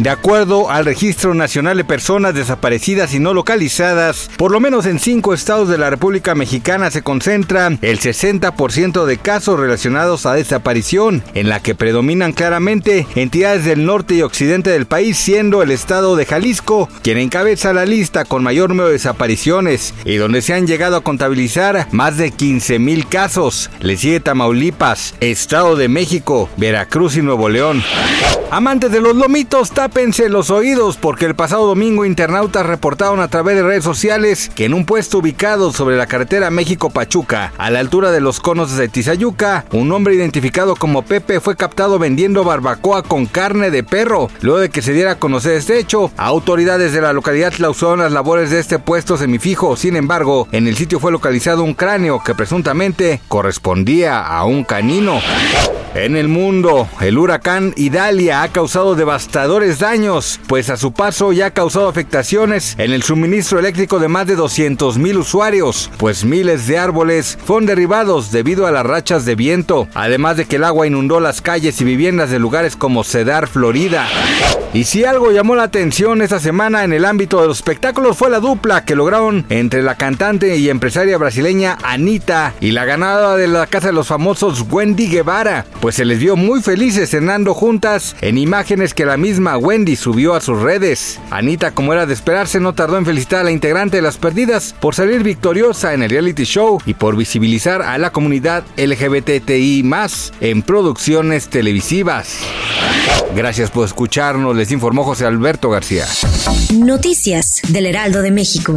De acuerdo al Registro Nacional de Personas Desaparecidas y No Localizadas, por lo menos en cinco estados de la República Mexicana se concentra el 60% de casos relacionados a desaparición, en la que predominan claramente entidades del norte y occidente del país, siendo el estado de Jalisco quien encabeza la lista con mayor número de desapariciones y donde se han llegado a contabilizar más de 15 mil casos. Le sigue Tamaulipas, Estado de México, Veracruz y Nuevo León. Amantes de los lomitos, tápense los oídos porque el pasado domingo internautas reportaron a través de redes sociales que en un puesto ubicado sobre la carretera México-Pachuca, a la altura de los conos de Tizayuca, un hombre identificado como Pepe fue captado vendiendo barbacoa con carne de perro. Luego de que se diera a conocer este hecho, autoridades de la localidad clausuraron las labores de este puesto semifijo. Sin embargo, en el sitio fue localizado un cráneo que presuntamente correspondía a un canino. En el mundo, el huracán Idalia ha causado devastadores daños, pues a su paso ya ha causado afectaciones en el suministro eléctrico de más de 200 mil usuarios, pues miles de árboles fueron derribados debido a las rachas de viento, además de que el agua inundó las calles y viviendas de lugares como Cedar, Florida. Y si algo llamó la atención esta semana en el ámbito de los espectáculos fue la dupla que lograron entre la cantante y empresaria brasileña Anita y la ganadora de la Casa de los Famosos Wendy Guevara, pues se les vio muy felices cenando juntas en imágenes que la misma Wendy subió a sus redes. Anita, como era de esperarse, no tardó en felicitar a la integrante de Las Perdidas por salir victoriosa en el reality show y por visibilizar a la comunidad LGBTI más en producciones televisivas. Gracias por escucharnos, les informó José Alberto García. Noticias del Heraldo de México.